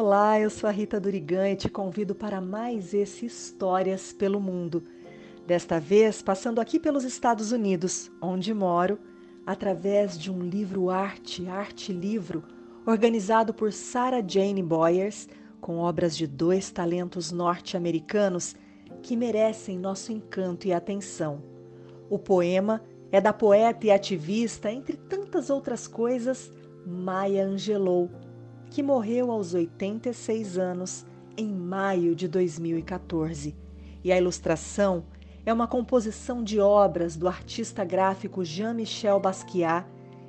Olá, eu sou a Rita Durigan e te convido para mais esse Histórias pelo Mundo. Desta vez, passando aqui pelos Estados Unidos, onde moro, através de um livro arte, arte livro, organizado por Sarah Jane Boyers, com obras de dois talentos norte-americanos que merecem nosso encanto e atenção. O poema é da poeta e ativista, entre tantas outras coisas, Maya Angelou que morreu aos 86 anos em maio de 2014. E a ilustração é uma composição de obras do artista gráfico Jean-Michel Basquiat,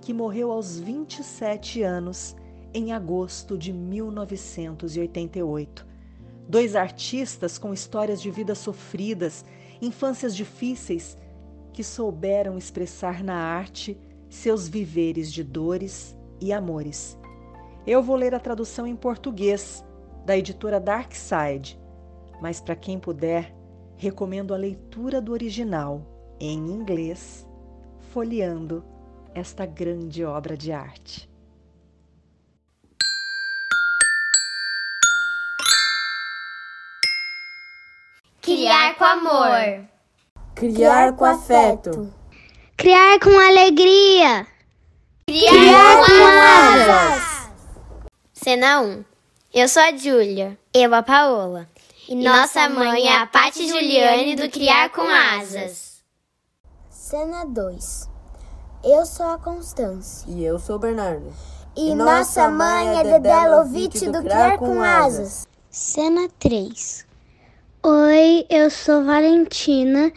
que morreu aos 27 anos em agosto de 1988. Dois artistas com histórias de vidas sofridas, infâncias difíceis, que souberam expressar na arte seus viveres de dores e amores. Eu vou ler a tradução em português da editora Darkside, mas para quem puder, recomendo a leitura do original em inglês, folheando esta grande obra de arte. Criar com amor. Criar com afeto. Criar com alegria. Criar, Criar com asas. Cena 1. Eu sou a Júlia. Eu a Paola. E, e nossa mãe é a Pati Juliane do Criar com Asas. Cena 2. Eu sou a Constância. E eu sou o Bernardo. E, e nossa mãe é Dedé Lovitch do Criar com Asas. Cena 3. Oi, eu sou Valentina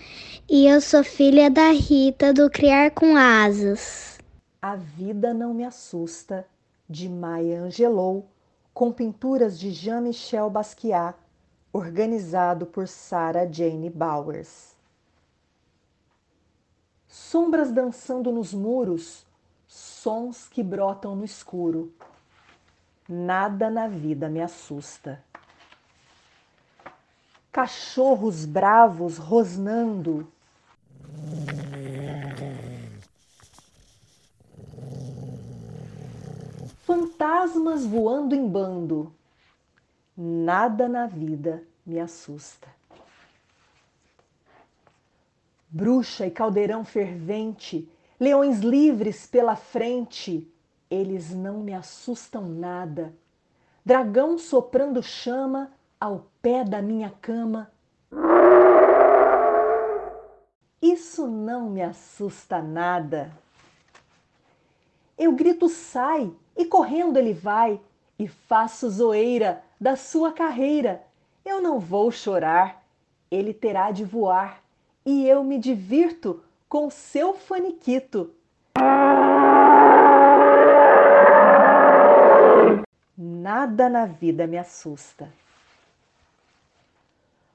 e eu sou filha da Rita do Criar com Asas. A vida não me assusta de Maya Angelou, com pinturas de Jean-Michel Basquiat, organizado por Sarah Jane Bowers. Sombras dançando nos muros, sons que brotam no escuro. Nada na vida me assusta. Cachorros bravos rosnando fantasmas voando em bando. Nada na vida me assusta. Bruxa e caldeirão fervente, leões livres pela frente, eles não me assustam nada. Dragão soprando chama ao pé da minha cama. Isso não me assusta nada. Eu grito sai e correndo ele vai, e faço zoeira da sua carreira. Eu não vou chorar, ele terá de voar, e eu me divirto com seu faniquito. Nada na vida me assusta.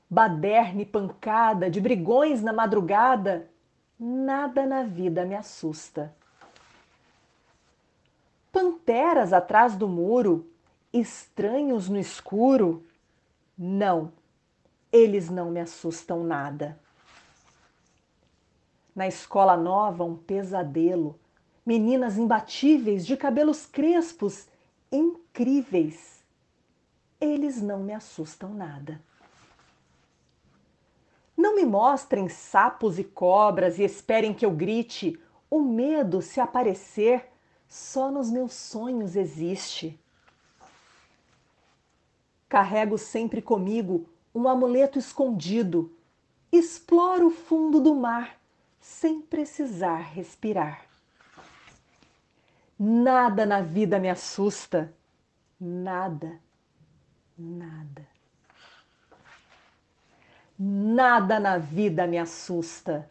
Baderne pancada de brigões na madrugada, nada na vida me assusta panteras atrás do muro, estranhos no escuro? Não, eles não me assustam nada. Na escola nova, um pesadelo. Meninas imbatíveis de cabelos crespos, incríveis. Eles não me assustam nada. Não me mostrem sapos e cobras e esperem que eu grite. O medo, se aparecer, só nos meus sonhos existe. Carrego sempre comigo um amuleto escondido. Exploro o fundo do mar sem precisar respirar. Nada na vida me assusta. Nada, nada. Nada na vida me assusta.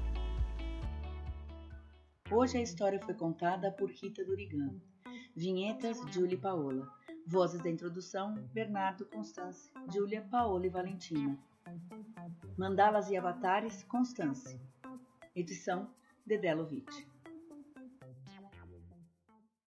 Hoje a história foi contada por Rita Durigan. Vinhetas, Julie Paola. Vozes da introdução, Bernardo Constance, Júlia, Paola e Valentina. Mandalas e avatares, Constance. Edição, Dedelovitch.